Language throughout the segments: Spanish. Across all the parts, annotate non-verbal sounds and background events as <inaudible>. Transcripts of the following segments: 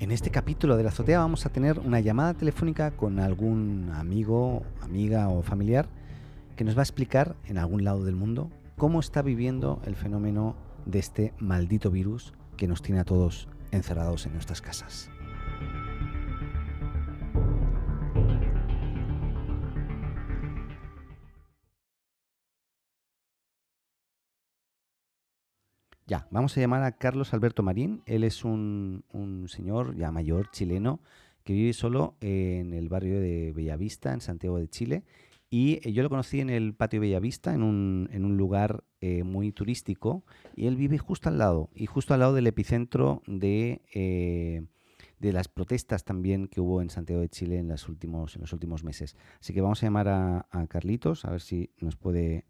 En este capítulo de la azotea vamos a tener una llamada telefónica con algún amigo, amiga o familiar que nos va a explicar en algún lado del mundo cómo está viviendo el fenómeno de este maldito virus que nos tiene a todos encerrados en nuestras casas. Ya, vamos a llamar a Carlos Alberto Marín. Él es un, señor ya mayor chileno que vive solo en el barrio de Bellavista, en Santiago de Chile. Y eh, yo lo conocí en el patio Bellavista, en un, en un lugar eh, muy turístico. Y él vive justo al lado, y justo al lado del epicentro de, eh, de las protestas también que hubo en Santiago de Chile en, los últimos, en los últimos meses. Así que vamos a llamar a, a Carlitos, a ver si nos puede,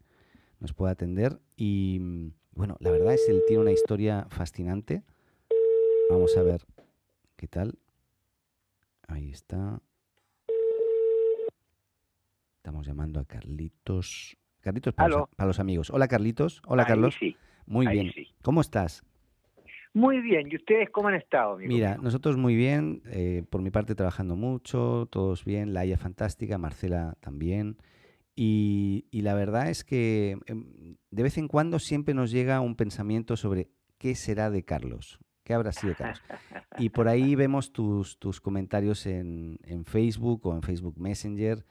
nos puede atender. Y bueno, la verdad es que él tiene una historia fascinante. Vamos a ver qué tal. Ahí está. Estamos llamando a Carlitos. Carlitos para, los, amigos. Hola Carlitos. Hola Carlos. Muy bien. ¿Cómo estás? Muy bien. ¿Y ustedes cómo han estado? Mira, nosotros muy bien. Eh, por mi parte trabajando mucho. Todos bien. Laia fantástica. Marcela también. Y, la verdad es que em, de vez en cuando siempre nos llega un pensamiento sobre qué será de Carlos, qué habrá sido Carlos. Y por ahí <laughs> vemos tus, tus comentarios en, en, Facebook o en Facebook Messenger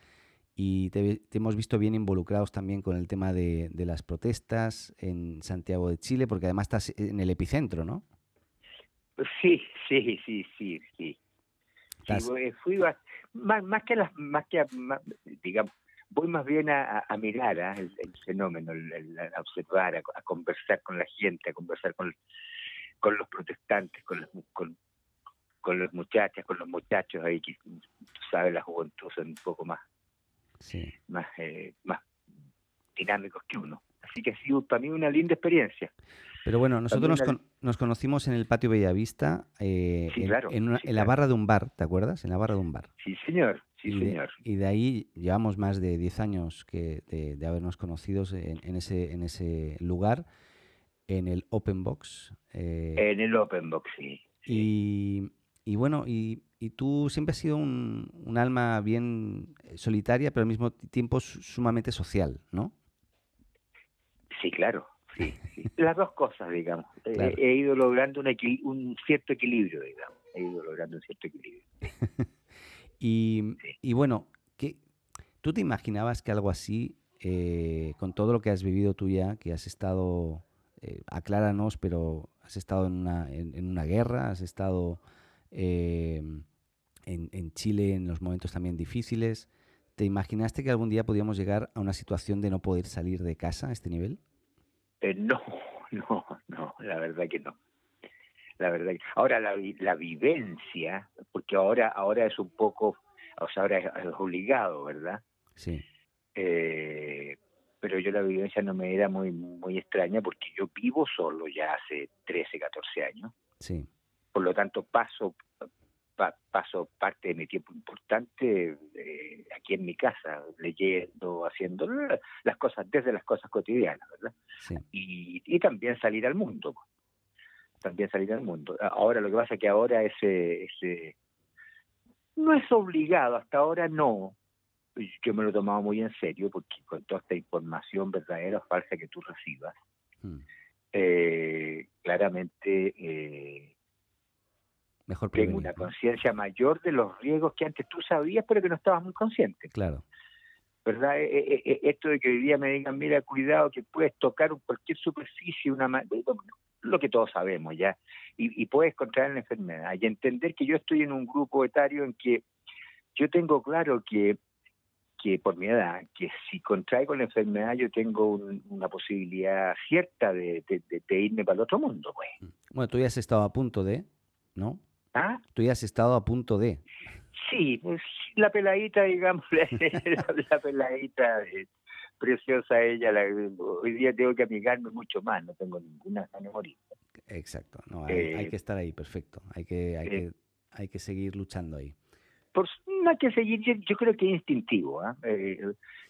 y te, hemos visto bien involucrados también con el tema de, de, las protestas en Santiago de Chile, porque además estás en el epicentro, ¿no? Sí, sí, sí, sí, sí. fui, más, más que las, más que, digamos, voy más bien a, mirar ¿ah? el, fenómeno, a observar, a, conversar con la gente, a conversar con, con los protestantes, con, los, con, con los muchachas, con los muchachos ahí que tú sabes la juventud son un poco más más eh, más dinámicos que uno. Así que ha sido para mí una linda experiencia. Pero bueno, nosotros nos, conocimos en el patio Bellavista, eh, en, la barra de un bar, ¿te acuerdas? En la barra de un bar. Sí, señor. Sí, y, señor. De, y de ahí llevamos más de 10 años que de, habernos conocido en, ese, en ese lugar, en el Open Box. Eh, en el Open Box, sí. Y, y, bueno, y, y, tú siempre has sido un, un, alma bien solitaria, pero al mismo tiempo sumamente social, ¿no? Sí, claro. Sí, <laughs> las dos cosas, digamos. Eh, he ido logrando un, un cierto equilibrio, digamos. He ido logrando un cierto equilibrio. <laughs> y, y, bueno, ¿qué, ¿tú te imaginabas que algo así, eh, con todo lo que has vivido tú ya, que has estado, eh, acláranos, pero has estado en una, en, una guerra, has estado eh, en, en Chile en los momentos también difíciles, ¿te imaginaste que algún día podíamos llegar a una situación de no poder salir de casa a este nivel? Eh, no, <laughs> no, no, la verdad que no. La verdad. Ahora la, la vivencia, porque ahora ahora es un poco, o sea, ahora es, obligado, ¿verdad? Sí. Eh, pero yo la vivencia no me era muy muy extraña porque yo vivo solo ya hace 13, 14 años. Sí. Por lo tanto, paso paso parte de mi tiempo importante eh, aquí en mi casa, leyendo, haciendo las cosas, desde las cosas cotidianas, ¿verdad? Y, y también salir al mundo, también salir al mundo. Ahora lo que pasa es que ahora ese, ese no es obligado, hasta ahora no. Yo me lo he tomado muy en serio porque con toda esta información verdadera o falsa que tú recibas, hmm. eh, claramente eh, tengo una conciencia mayor de los riesgos que antes tú sabías, pero que no estabas muy consciente. Claro. ¿Verdad? E, e, e, esto de que hoy día me digan, mira, cuidado, que puedes tocar cualquier superficie, una lo que todos sabemos ya, y, puedes contraer la enfermedad. Y entender que yo estoy en un grupo etario en que yo tengo claro que que por mi edad, que si contraigo la enfermedad yo tengo una posibilidad cierta de, de, irme para el otro mundo. Pues. Bueno, tú ya has estado a punto de, ¿no? ¿Ah? Tú ya has estado a punto de. Sí, pues la peladita, digamos, <laughs> la, peladita eh, preciosa ella, hoy día tengo que amigarme mucho más, no tengo ninguna memoria. Exacto, no, hay, hay, que eh, estar ahí, perfecto, hay que, hay, que, hay que seguir luchando ahí. Por, no hay que seguir, yo, creo que es instintivo. ¿ah? ¿eh?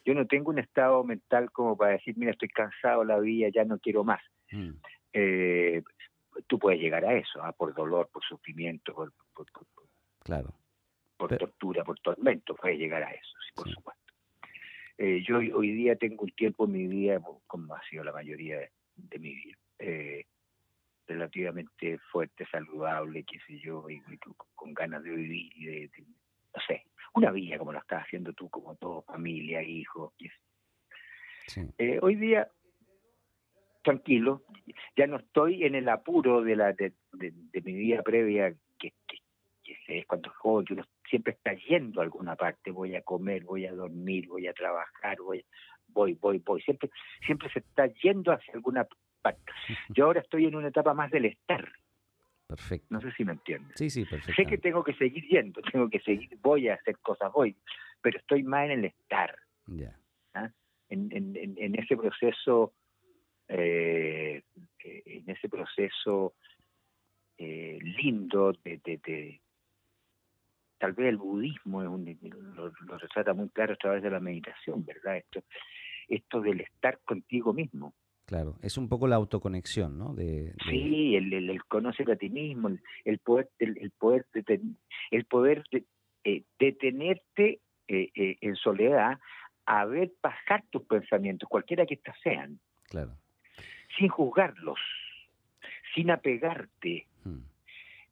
yo no tengo un estado mental como para decir, mira, estoy cansado la vida, ya no quiero más. Mm. Eh, tú puedes llegar a eso, ¿ah? por dolor, por sufrimiento, por, claro. por tortura, por tormento, puedes llegar a eso, sí, por supuesto. Eh, yo hoy, día tengo un tiempo en mi vida, como ha sido la mayoría de, mi vida, eh, relativamente fuerte, saludable, qué sé yo, y, con, ganas de vivir y de, no sé, una vida como la estás haciendo tú, como todo, familia, hijos. Eh, hoy día, tranquilo, ya no estoy en el apuro de la de, mi vida previa, que, es cuando es joven, que uno siempre está yendo a alguna parte, voy a comer, voy a dormir, voy a trabajar, voy, voy, voy, voy, siempre, siempre se está yendo hacia alguna parte. <laughs> Yo ahora estoy en una etapa más del estar. Perfecto. No sé si me entiendes. Sí, sí, perfecto. Sé que tengo que seguir yendo, <laughs> tengo que seguir, voy a hacer cosas, voy, pero estoy más en el estar. Ya. ¿ah? En, en, en, ese proceso, eh, en ese proceso eh, lindo de, de, tal vez el budismo es un, lo, lo, retrata muy claro a través de la meditación, ¿verdad? Esto, esto del estar contigo mismo. Claro, es un poco la autoconexión, ¿no? De, Sí, el, el, conocer a ti mismo, el, poder, el, poder, el poder eh, detenerte eh, eh, en soledad a ver pasar tus pensamientos, cualquiera que estos sean. Claro. Sin juzgarlos, sin apegarte. Hmm.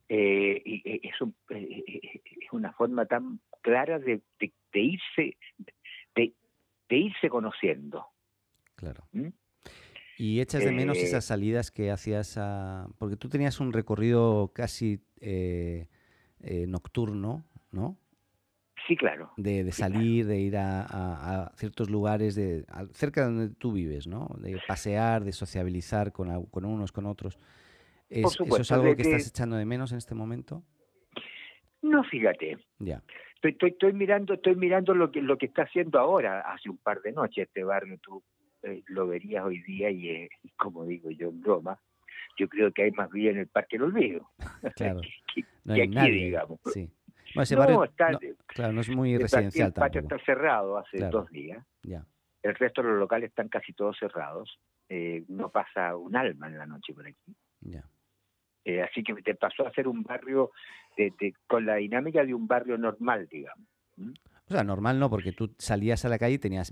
Eh, y, eh, es, eh, es, una forma tan clara de, de, irse de, irse conociendo. Claro. ¿Mm? ¿Y echas de menos esas salidas que hacías a... Porque tú tenías un recorrido casi nocturno, ¿no? Sí, claro. De, salir, de ir a, ciertos lugares de, cerca de donde tú vives, ¿no? De pasear, de sociabilizar con, con unos, con otros. ¿Es, ¿Eso es algo que estás echando de menos en este momento? No, fíjate. Ya. Estoy, estoy, mirando, estoy mirando lo que lo que está haciendo ahora, hace un par de noches este barrio, tú eh, lo verías hoy día y como digo yo en broma, yo creo que hay más vida en el Parque del Olvido. <laughs> Claro. <laughs> que, no hay aquí, nadie. digamos. Sí. ese barrio, está, claro, no es muy residencial El patio está cerrado hace dos días. Ya. El resto de los locales están casi todos cerrados. Eh, no pasa un alma en la noche por aquí. Ya. Eh, así que te pasó a ser un barrio de, con la dinámica de un barrio normal, digamos. O sea, normal no, porque tú salías a la calle y tenías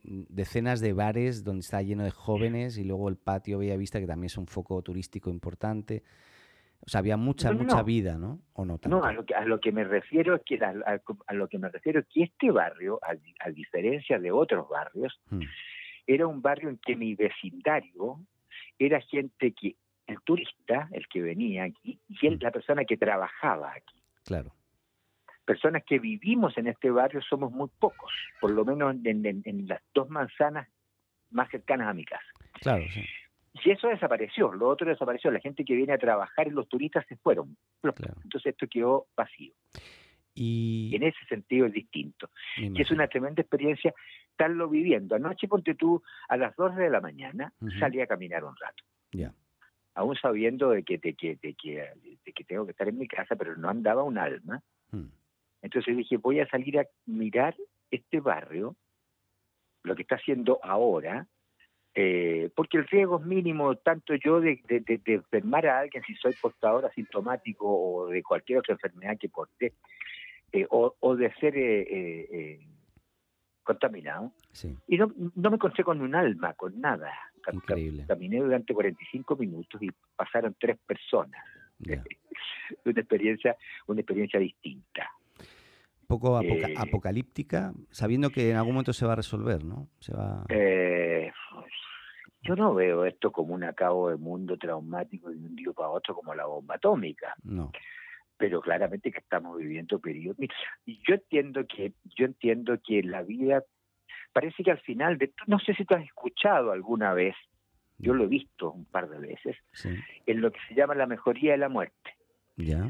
decenas de bares donde está lleno de jóvenes y luego el patio Bella Vista, que también es un foco turístico importante. O sea, había mucha, mucha vida, ¿no? ¿O no No, a lo, que, a lo que me refiero es que a, lo que me refiero es que este barrio, a, diferencia de otros barrios, hmm. era un barrio en que mi vecindario era gente que el turista, el que venía aquí, y mm. la persona que trabajaba aquí. Claro. Personas que vivimos en este barrio somos muy pocos, por lo menos en, las dos manzanas más cercanas a mi casa. Claro, sí. Y eso desapareció, lo otro desapareció, la gente que viene a trabajar y los turistas se fueron. Entonces esto quedó vacío. Y... en ese sentido es distinto. Y es una tremenda experiencia estarlo viviendo. Anoche, ponte tú, a las 2 de la mañana, salí a caminar un rato. Ya aún sabiendo de que, de que, de que, de que tengo que estar en mi casa, pero no andaba un alma. Hmm. Entonces dije, voy a salir a mirar este barrio, lo que está haciendo ahora, eh, porque el riesgo es mínimo, tanto yo de, de, enfermar a alguien si soy portador asintomático o de cualquier otra enfermedad que porte, eh, o, o, de ser eh, contaminado. Y no, no me encontré con un alma, con nada. Increíble. Caminé durante 45 minutos y pasaron tres personas. <laughs> una experiencia, una experiencia distinta. poco eh, apocalíptica, sabiendo que en algún momento se va a resolver, ¿no? Se va... Eh, yo no veo esto como un acabo de mundo traumático de un día para otro como la bomba atómica. No. Pero claramente que estamos viviendo periodos. Y yo entiendo que, yo entiendo que la vida parece que al final, de, no sé si tú has escuchado alguna vez, yo lo he visto un par de veces, en lo que se llama la mejoría de la muerte. Ya.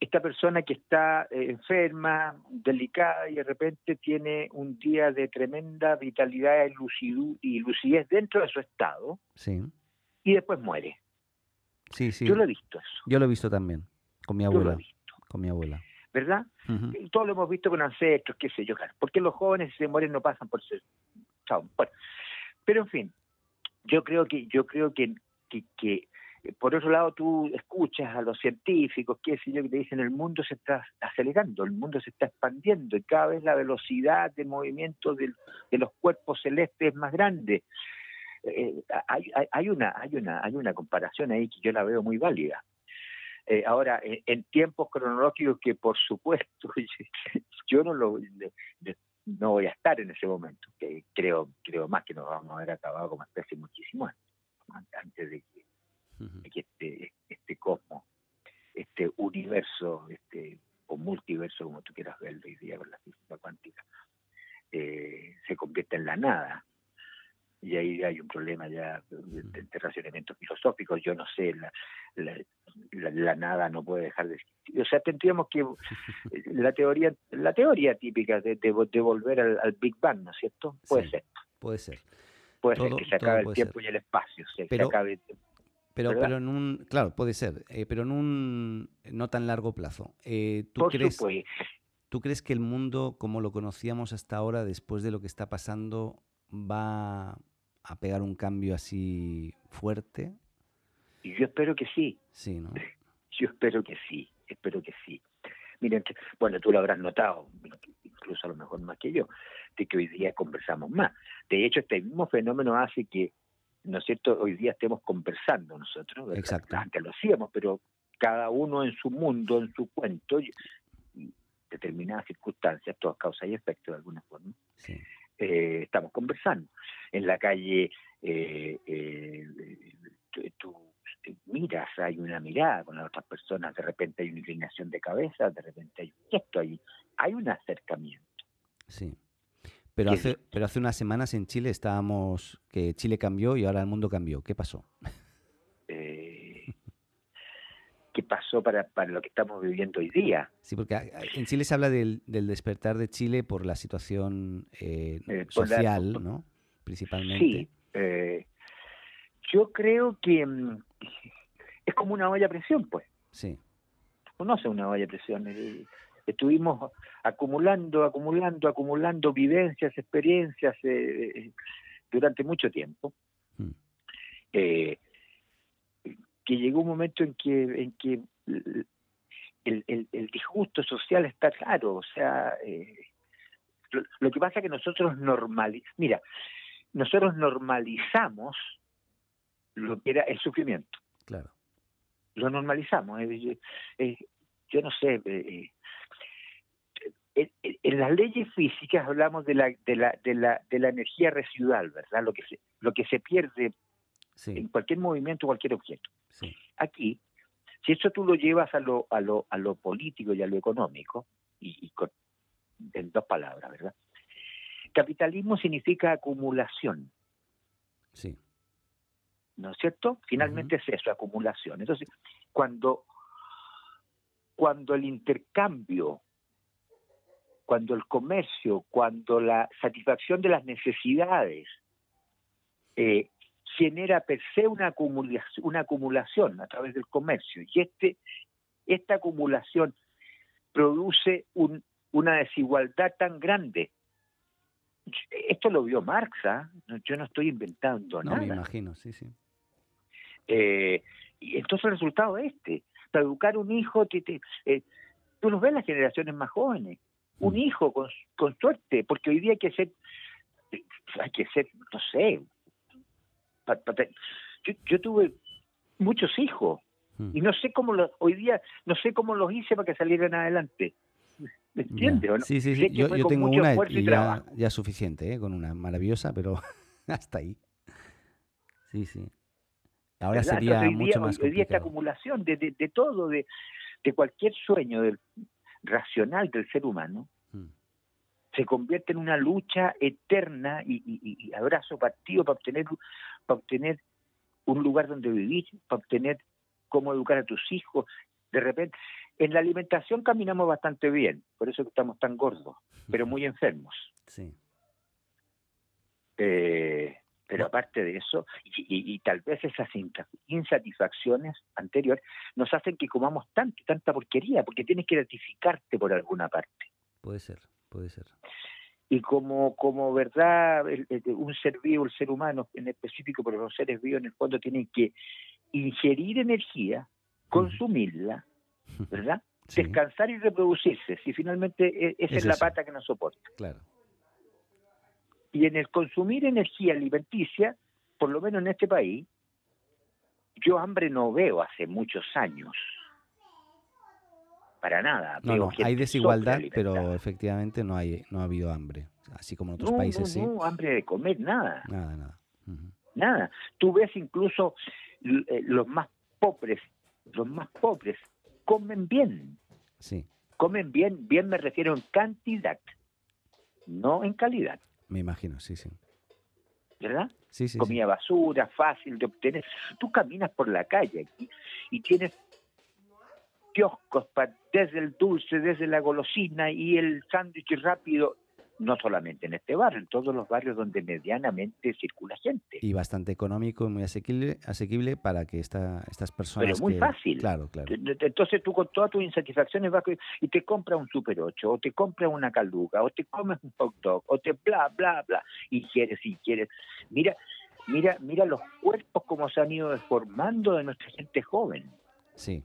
Esta persona que está eh, enferma, delicada y de repente tiene un día de tremenda vitalidad y lucidez dentro de su estado sí. y después muere. Sí, sí. Yo lo he visto eso. Yo lo he visto también, con mi abuela. Con mi abuela. ¿verdad? Todos lo hemos visto con ancestros, qué sé yo, claro. Porque los jóvenes si se mueren no pasan por ser... Bueno, pero en fin, yo creo que yo creo que, que, por otro lado, tú escuchas a los científicos, qué sé yo, que te dicen el mundo se está acelerando, el mundo se está expandiendo y cada vez la velocidad de movimiento de, los cuerpos celestes es más grande. Eh, hay, hay, una, hay, una, hay una comparación ahí que yo la veo muy válida. Eh, ahora, en, tiempos cronológicos que por supuesto <laughs> yo no lo no voy a estar en ese momento, que creo creo más que nos vamos a haber acabado como especie muchísimo antes de que que este, este cosmos, este universo, este o multiverso, como tú quieras verlo hoy día con la física cuántica, eh, se convierte en la nada. Y ahí hay un problema ya de, de filosóficos. Yo no sé, la, la, nada no puede dejar de existir. O sea, tendríamos que la teoría la teoría típica de, de, volver al, Big Bang, ¿no es cierto? Puede ser. Puede ser. Puede ser que se acabe el tiempo y el espacio, se, Pero, se acabe pero, pero en un, claro, puede ser, eh, pero en un no tan largo plazo. Eh, ¿tú, crees, ¿Tú crees que el mundo, como lo conocíamos hasta ahora, después de lo que está pasando, va a pegar un cambio así fuerte? Yo espero que sí. Sí, ¿no? <laughs> Yo espero que sí, espero que sí. Miren, bueno, tú lo habrás notado, incluso a lo mejor más que yo, de que hoy día conversamos más. De hecho, este mismo fenómeno hace que ¿no es cierto?, hoy día estemos conversando nosotros. Exacto. Antes lo hacíamos, pero cada uno en su mundo, en su cuento, y, determinadas circunstancias, todas causas y efectos de alguna forma, eh, estamos conversando. En la calle, eh, eh, tú, miras, hay una mirada con las otras personas, de repente hay una inclinación de cabeza, de repente hay un gesto, hay, hay un acercamiento. Sí. Pero hace, pero hace unas semanas en Chile estábamos que Chile cambió y ahora el mundo cambió. ¿Qué pasó? Eh, ¿Qué pasó para, para lo que estamos viviendo hoy día? Sí, porque ah, en Chile se habla del, del despertar de Chile por la situación eh, eh, social, ¿no? Principalmente. Sí. yo creo que mm, es como una olla a presión, pues. Sí. Conoce una olla a presión. Estuvimos acumulando, acumulando, acumulando vivencias, experiencias eh, durante mucho tiempo. Mm. Eh, que llegó un momento en que, en que el, el, disgusto social está claro, o sea, eh, lo, que pasa es que nosotros normalizamos, mira, nosotros normalizamos lo que era el sufrimiento. Claro. Lo normalizamos. yo no sé, en, las leyes físicas hablamos de la, de la, de la, de la energía residual, ¿verdad? Lo que se, lo que se pierde en cualquier movimiento, cualquier objeto. Aquí, si eso tú lo llevas a lo, a lo, a lo político y a lo económico, y, en dos palabras, ¿verdad? Capitalismo significa acumulación. Sí. ¿No es cierto? Finalmente es eso, acumulación. Entonces, cuando, cuando el intercambio cuando el comercio, cuando la satisfacción de las necesidades eh, genera per se una acumulación, una acumulación a través del comercio y este esta acumulación produce un, una desigualdad tan grande. Esto lo vio Marx, ¿ah? yo no estoy inventando nada. No, me imagino, sí, sí. Eh, y entonces el resultado es este. Para educar un hijo, te, eh, tú nos ves las generaciones más jóvenes, un hijo con, con suerte, porque hoy día hay que ser, hay que ser, no sé, yo, yo tuve muchos hijos hmm. y no sé cómo los, hoy día no sé cómo los hice para que salieran adelante. ¿Me entiendes? ¿no? Sí, sí, sí. Yo, tengo una y ya, ya suficiente, ¿eh? con una maravillosa, pero <laughs> hasta ahí. Sí, sí. Ahora sería mucho más complicado. Hoy día esta acumulación de, de, de todo, de, de cualquier sueño, del, racional del ser humano hmm. se convierte en una lucha eterna y, abrazo partido para obtener, para obtener un lugar donde vivir, para obtener cómo educar a tus hijos. De repente, en la alimentación caminamos bastante bien, por eso estamos tan gordos, pero muy enfermos. Sí. Eh, pero aparte de eso, y, tal vez esas insatisfacciones anteriores nos hacen que comamos tanto, tanta porquería, porque tienes que gratificarte por alguna parte. Puede ser, puede ser. Y como, como verdad, un ser vivo, el ser humano en específico, pero los seres vivos en el fondo tienen que, ingerir energía, consumirla, ¿verdad? Descansar y reproducirse, si finalmente e, esa es, la pata que nos soporta. Claro. Y en el consumir energía alimenticia, por lo menos en este país, yo hambre no veo hace muchos años. Para nada. No, hay desigualdad, pero efectivamente no hay no ha habido hambre, así como en otros países no, No, hambre de comer, nada. Nada, nada. Nada. Tú ves incluso eh, los más pobres, los más pobres comen bien. Sí. Comen bien, bien me refiero en cantidad, no en calidad. Me imagino, sí, sí. ¿Verdad? Sí, sí. Comida basura, fácil de obtener. Tú caminas por la calle y, y tienes kioscos desde el dulce, desde la golosina y el sándwich rápido no solamente en este barrio, en todos los barrios donde medianamente circula gente. Y bastante económico y muy asequible, asequible para que esta, estas personas... Pero muy fácil. Claro, claro. Entonces tú con todas tus insatisfacciones vas y te compras un Super 8, o te compras una caluga, o te comes un hot dog, o te bla, bla, bla, y quieres, y quieres. Mira, mira, mira los cuerpos como se han ido deformando de nuestra gente joven. Sí.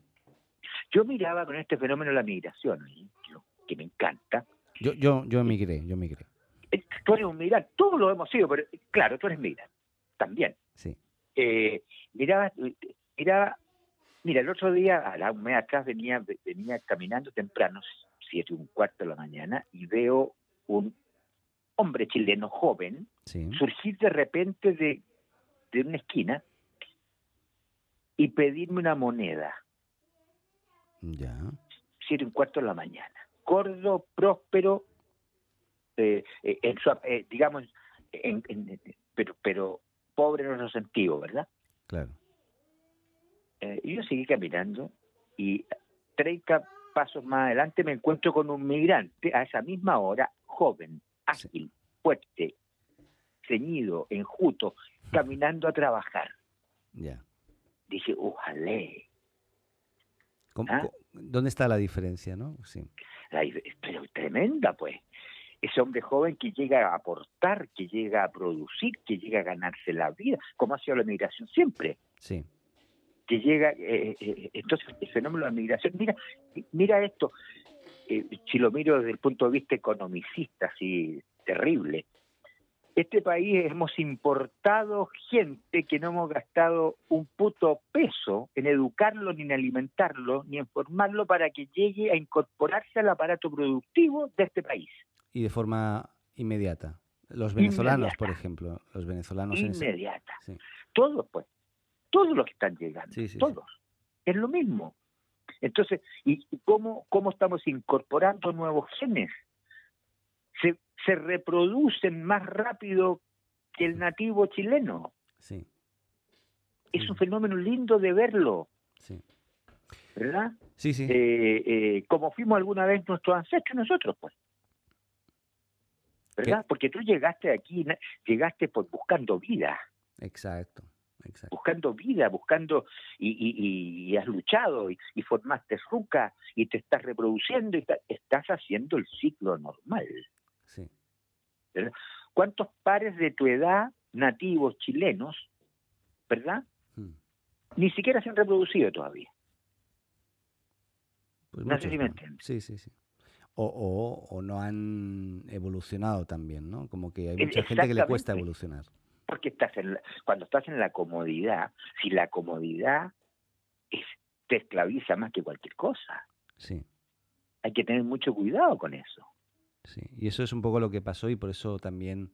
Yo miraba con este fenómeno la migración, que me encanta, yo, yo, yo emigré, yo emigré. Eh, tú eres un migrante, todos lo hemos sido, pero claro, tú eres migrante, también. Sí. Eh, miraba, mira, el otro día, a un mes atrás, venía, venía caminando temprano, siete y un cuarto de la mañana, y veo un hombre chileno joven surgir de repente de, de una esquina y pedirme una moneda. Ya. Siete y un cuarto de la mañana gordo, próspero, eh, eh, eh, digamos, pero, pero pobre en otro sentido, ¿verdad? Claro. y yo seguí caminando y 30 pasos más adelante me encuentro con un migrante a esa misma hora, joven, ágil, fuerte, ceñido, enjuto, <laughs> caminando a trabajar. Ya. Dije, ojalá. ¿Ah? ¿Dónde está la diferencia, no? Sí pero tremenda, pues. Ese hombre joven que llega a aportar, que llega a producir, que llega a ganarse la vida, como ha sido la migración siempre. Sí. Que llega, eh, eh, eh, entonces el fenómeno de la migración, mira, mira esto, si lo miro desde el punto de vista economicista, así terrible, este país hemos importado gente que no hemos gastado un puto peso en educarlo, ni en alimentarlo, ni en formarlo para que llegue a incorporarse al aparato productivo de este país. Y de forma inmediata. Los venezolanos, por ejemplo, los venezolanos. Inmediata. Todos, pues. Todos los que están llegando. todos. Es lo mismo. Entonces, ¿y cómo, cómo estamos incorporando nuevos genes? Se, reproducen más rápido que el nativo chileno. Sí. Es un fenómeno lindo de verlo. Sí. ¿Verdad? Sí, sí. Eh, eh, como fuimos alguna vez nuestros ancestros nosotros, pues. ¿Verdad? Porque tú llegaste aquí, llegaste por buscando vida. Exacto. Exacto. buscando vida, buscando y, has luchado y, formaste ruca y te estás reproduciendo y estás haciendo el ciclo normal. ¿Cuántos pares de tu edad nativos chilenos, verdad? Hmm. Ni siquiera se han reproducido todavía. Pues no sé si me Sí, sí, sí. O, o, no han evolucionado también, ¿no? Como que hay mucha gente que le cuesta evolucionar. Porque estás en cuando estás en la comodidad, si la comodidad te esclaviza más que cualquier cosa. Sí. Hay que tener mucho cuidado con eso. Sí, y eso es un poco lo que pasó y por eso también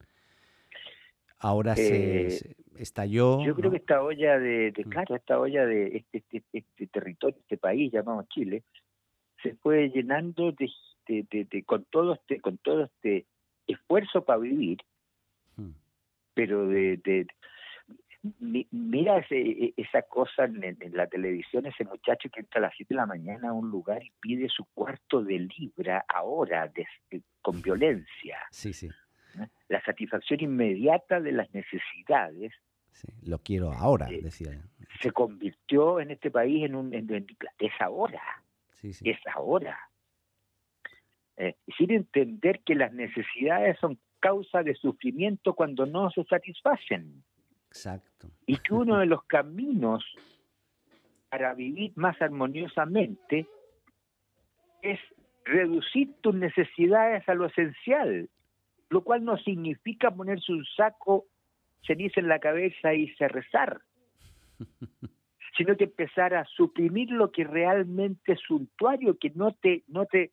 ahora se, eh, estalló. Yo creo que esta olla de, mm. claro, esta olla de este, este, este, territorio, este país llamado Chile, se fue llenando de, de, con todo este, con todo este esfuerzo para vivir, mm. pero de, mira e, esa cosa en, la televisión, ese muchacho que entra a las 7 de la mañana a un lugar y pide su cuarto de libra ahora con violencia. Sí, sí. La satisfacción inmediata de las necesidades. Sí, lo quiero ahora, eh, decía. Se convirtió en este país en un... es ahora. Sí, sí. Es ahora. Eh, sin entender que las necesidades son causa de sufrimiento cuando no se satisfacen. Exacto. Y que uno de los caminos para vivir más armoniosamente es reducir tus necesidades a lo esencial, lo cual no significa ponerse un saco ceniza en la cabeza y se rezar, <laughs> sino que empezar a suprimir lo que realmente es suntuario, que no te, no te,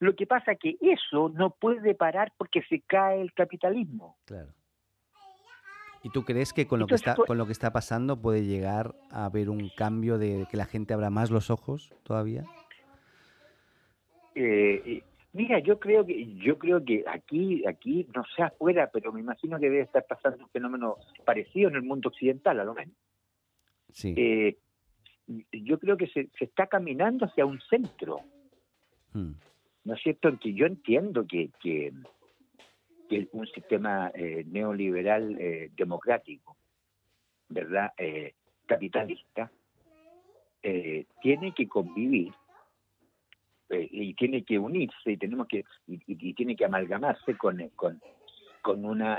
lo que pasa que eso no puede parar porque se cae el capitalismo. Claro. ¿Y tú crees que con lo que está con lo que está pasando puede llegar a haber un cambio de que la gente abra más los ojos todavía? Eh, mira, yo creo que yo creo que aquí aquí no sé afuera, pero me imagino que debe estar pasando un fenómeno parecido en el mundo occidental, a lo menos. Sí. Eh, yo creo que se, se, está caminando hacia un centro. Hmm. ¿No es cierto? Que yo entiendo que que un sistema eh, neoliberal eh, democrático, ¿verdad? Eh, capitalista, tiene que convivir y tiene que unirse y tenemos que y, tiene que amalgamarse con, con, con una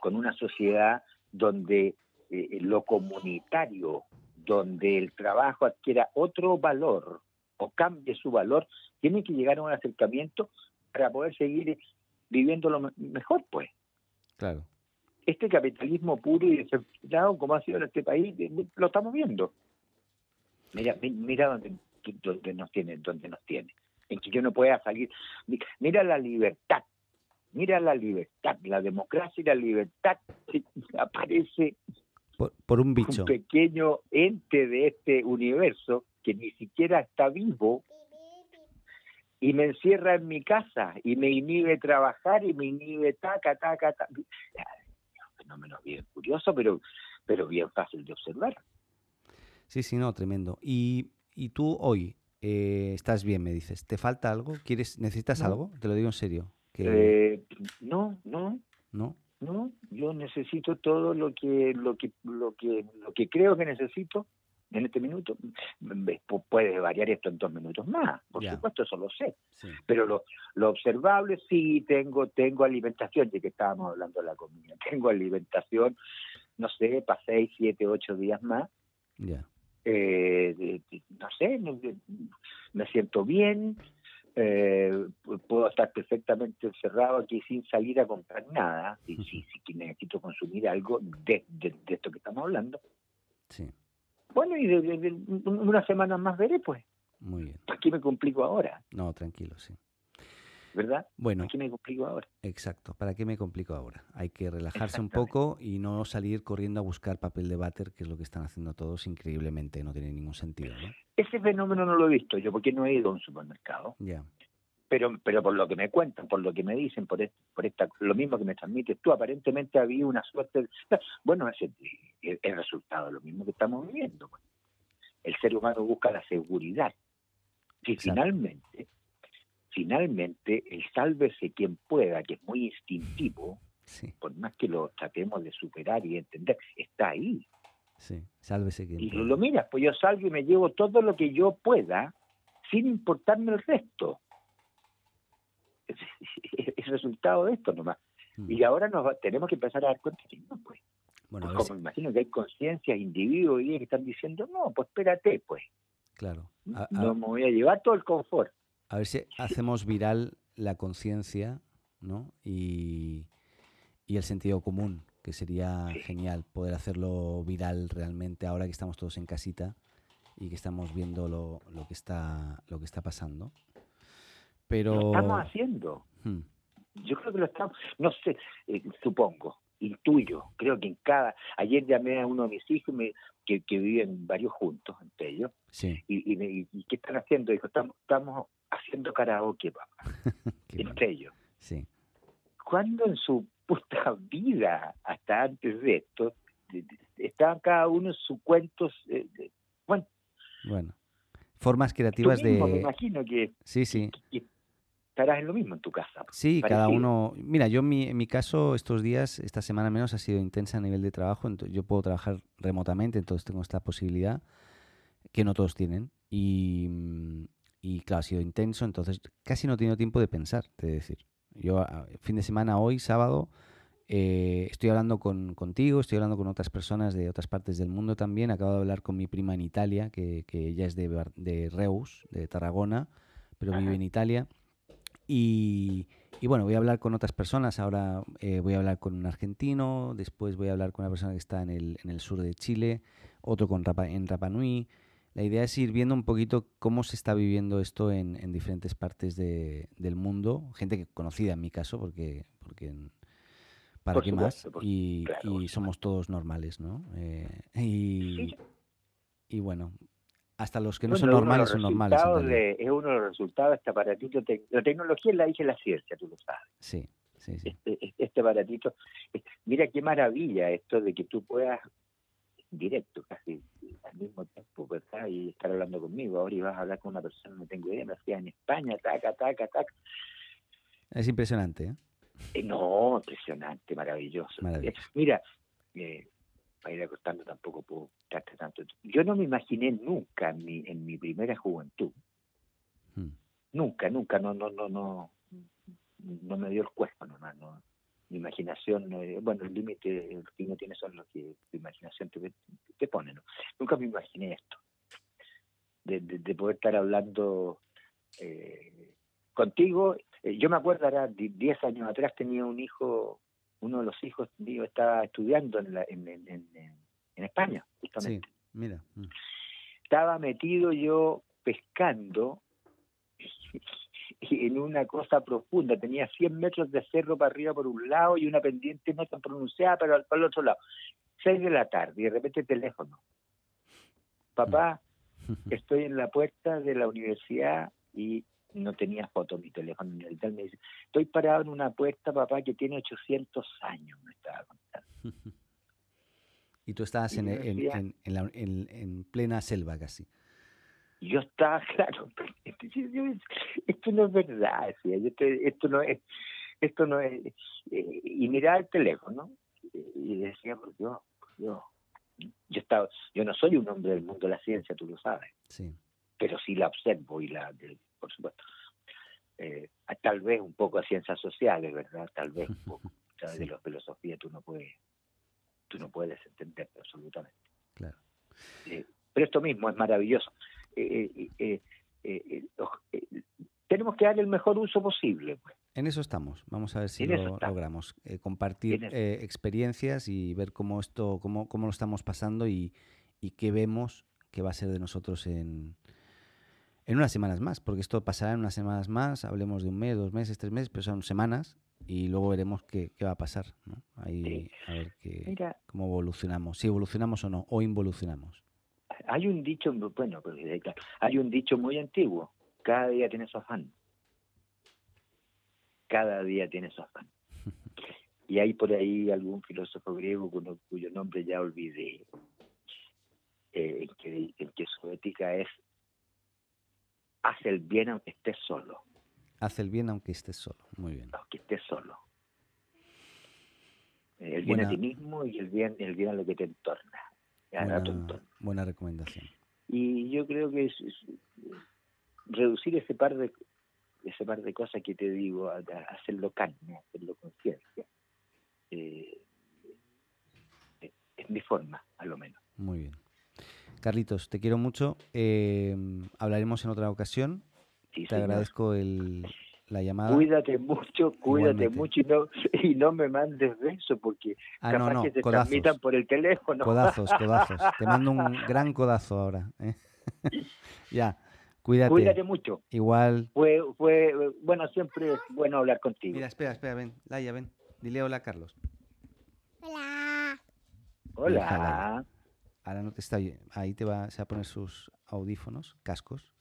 con una sociedad donde lo comunitario, donde el trabajo adquiera otro valor o cambie su valor, tiene que llegar a un acercamiento para poder seguir viviendo lo mejor, pues. Claro. Este capitalismo puro y desenfrenado, como ha sido en este país, lo estamos viendo. Mira, mira dónde, dónde nos tiene, dónde nos tiene. En que yo no pueda salir. Mira la libertad. Mira la libertad, la democracia y la libertad <laughs> aparece por, por, un bicho. Un pequeño ente de este universo que ni siquiera está vivo y me encierra en mi casa y me inhibe trabajar y me inhibe taca, taca, taca. Fenómeno bien curioso, pero, pero bien fácil de observar. Sí, sí, no, tremendo. Y, y tú hoy eh, estás bien, me dices. ¿Te falta algo? ¿Quieres, ¿Necesitas algo? Te lo digo en serio. Eh, no, no. ¿No? No, yo necesito todo lo que, lo que, lo que, lo que creo que necesito en este minuto, puede variar esto en dos minutos más, por supuesto, eso lo sé. Pero lo, lo observable, sí, tengo tengo alimentación, ya que estábamos hablando de la comida, <laughs> tengo alimentación, no sé, para seis, siete, ocho días más. Eh, no sé, me, siento bien, eh, puedo estar perfectamente encerrado aquí sin salir a comprar nada, si, si, si necesito consumir algo de, de, de esto que estamos hablando. Sí. Bueno, y de, unas semanas más veré, pues. Muy bien. Aquí me complico ahora. No, tranquilo, sí. ¿Verdad? Bueno. Aquí me complico ahora. Exacto. ¿Para qué me complico ahora? Hay que relajarse un poco y no salir corriendo a buscar papel de váter, que es lo que están haciendo todos increíblemente. No tiene ningún sentido, ¿no? Ese fenómeno no lo he visto yo, porque no he ido a un supermercado. Ya pero pero por lo que me cuentan, por lo que me dicen, por, por esta, lo mismo que me transmites tú, aparentemente había una suerte, de, bueno, es el, resultado lo mismo que estamos viviendo. Pues. El ser humano busca la seguridad. Si finalmente, finalmente, el sálvese quien pueda, que es muy instintivo, por más que lo tratemos de superar y entender, está ahí. Sí, sálvese quien y pueda. lo miras, pues yo salgo y me llevo todo lo que yo pueda, sin importarme el resto <laughs> es resultado de esto nomás. Mm. Y ahora nos tenemos que empezar a dar cuenta que no, pues. Bueno, pues como imagino que hay conciencia, individuos que están diciendo, no, pues espérate, pues. Claro. no me voy a llevar todo el confort. A ver si <laughs> hacemos viral la conciencia, ¿no? Y, y, el sentido común, que sería genial poder hacerlo viral realmente ahora que estamos todos en casita y que estamos viendo lo, lo que está lo que está pasando. Pero... Lo estamos haciendo. Hmm. Yo creo que lo estamos, no sé, eh, supongo, intuyo, creo que en cada, ayer llamé a uno de mis hijos que, que viven varios juntos entre ellos, sí. y, y, y, ¿qué están haciendo? Dijo, estamos, estamos haciendo karaoke, papá, <laughs> entre ellos. Sí. ¿Cuándo en su puta <laughs> vida, hasta antes de esto, estaban cada uno en sus cuentos, eh, bueno, bueno, formas creativas de... Me imagino que... Sí, sí estarás en lo mismo en tu casa. Sí, cada uno. Mira, yo en mi, en mi caso, estos días, esta semana menos, ha sido intensa a nivel de trabajo. Entonces, yo puedo trabajar remotamente, entonces tengo esta posibilidad que no todos tienen. Y, mm, y claro, ha sido intenso, entonces casi no he tenido tiempo de pensar, de decir. Yo, fin de semana, hoy, sábado, Eh, estoy hablando con, contigo, estoy hablando con otras personas de otras partes del mundo también. Acabo de hablar con mi prima en Italia, que, que ella es de, de Reus, de Tarragona, pero vive en Italia. Y, y, bueno, voy a hablar con otras personas. Ahora eh, voy a hablar con un argentino, después voy a hablar con una persona que está en el, en el sur de Chile, otro con Rapa, en Rapa Nui. La idea es ir viendo un poquito cómo se está viviendo esto en, en diferentes partes de, del mundo. Gente conocida en mi caso, porque, porque ¿para qué más? y, y somos todos normales, ¿no? Eh, y, y bueno, hasta los que no son normales son normales. es uno de los resultados de este aparatito. la tecnología es la hija de la ciencia, tú lo sabes. Sí, sí, sí. Este, este, aparatito. Mira qué maravilla esto de que tú puedas, directo casi al mismo tiempo, ¿verdad? Y estar hablando conmigo. Ahora ibas a hablar con una persona, no tengo idea, me hacía en España, taca, taca, taca. Es impresionante, ¿eh? eh no, impresionante, maravilloso. Mira, eh, para ir acostando tampoco puedo darte tanto. Yo no me imaginé nunca en mi, en mi primera juventud, hmm. nunca, nunca, no, no, no, no, no me dio el cuerpo nomás, no. Mi imaginación, bueno, el límite que uno tiene son los que tu imaginación te, te pone, ¿no? Nunca me imaginé esto, de, de, poder estar hablando eh, contigo. Eh, yo me acuerdo, ahora 10 años atrás tenía un hijo uno de los hijos míos estaba estudiando en, en, en, en España, justamente. Sí, mira. Mm. Estaba metido yo pescando <laughs> en una cosa profunda. Tenía 100 metros de cerro para arriba por un lado y una pendiente no tan pronunciada, pero por el otro lado. Seis de la tarde y de repente teléfono. Papá, mm. <laughs> estoy en la puerta de la universidad y no tenía foto mi teléfono ni tal, me dice, estoy parado en una puerta, papá, que tiene 800 años, me estaba contando. <laughs> y tú estabas en, en, en, en, plena selva casi. Yo estaba, <laughs> claro, esto no es verdad, esto no es, esto no es, eh, y miraba el teléfono y decía, por Dios, por Dios, yo estaba, yo no soy un hombre del mundo de la ciencia, tú lo sabes. Sí. Pero sí la observo y la, por supuesto. Eh, tal vez un poco a ciencias sociales, ¿verdad? Tal vez un poco. <laughs> De la filosofía tú no puedes, tú no puedes entender absolutamente. Claro. Eh, pero esto mismo es maravilloso. Eh, tenemos que dar el mejor uso posible. Pues. En eso estamos. Vamos a ver si lo logramos. compartir experiencias y ver cómo esto, cómo, cómo lo estamos pasando y, y qué vemos que va a ser de nosotros en, en unas semanas más, porque esto pasará en unas semanas más, hablemos de un mes, dos meses, tres meses, pero son semanas y luego veremos qué, qué va a pasar, ¿no? Ahí a ver qué, cómo evolucionamos, si evolucionamos o no, o involucionamos. Hay un dicho, bueno, pues, eh, hay un dicho muy antiguo, cada día tiene su afán. Cada día tiene su afán. <laughs> y hay por ahí algún filósofo griego cuyo, nombre ya olvidé, eh, que, que su ética es Haz el bien aunque estés solo. Haz el bien aunque estés solo, muy bien. Aunque estés solo. El bien a ti mismo y el bien, el bien a lo que te entorna. Buena, recomendación. Y yo creo que es, reducir ese par de ese par de cosas que te digo, hacerlo carne, hacerlo conciencia, eh, es mi forma, a lo menos. Muy bien. Carlitos, te quiero mucho. Eh, hablaremos en otra ocasión. te agradezco el, la llamada. Cuídate mucho, cuídate mucho y no, <laughs> y no me mandes besos porque ah, capaz que te transmitan por el teléfono. Codazos, codazos. te mando un <laughs> gran codazo ahora. ¿eh? <laughs> ya, cuídate. Cuídate mucho. Igual. Fue, fue, bueno, siempre es bueno hablar contigo. Mira, espera, espera, ven. Laia, ven. Dile hola, Carlos. Hola. Hola. Ahora no te está Ahí te va, se va a poner sus audífonos, cascos.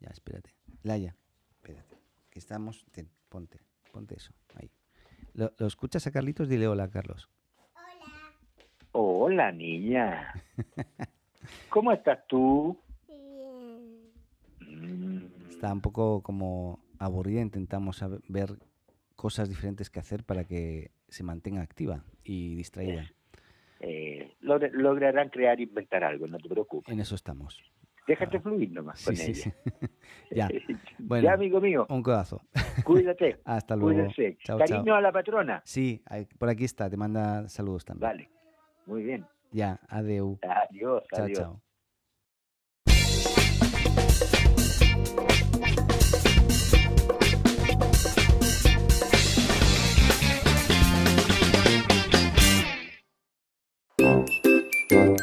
Ya, espérate. Laia, espérate. Que estamos. ponte, ponte eso. Ahí. ¿Lo, escuchas a Carlitos? Dile hola, Carlos. Hola. Hola, niña. <laughs> ¿Cómo estás tú? Bien. Mm. Está un poco como aburrida. Intentamos ver cosas diferentes que hacer para que se mantenga activa y distraída eh, lograrán crear, inventar algo, no te preocupes. En eso estamos. Déjate fluir nomás con Sí, sí, ella. sí. <laughs> ya, bueno. ya, amigo mío, un codazo. cuídate. <laughs> Hasta luego. Chao, Cariño chao. a la patrona. Sí, por aquí está, te manda saludos también. Vale. Muy bien. Ya, adeu. Adiós, Chao, adiós. chao.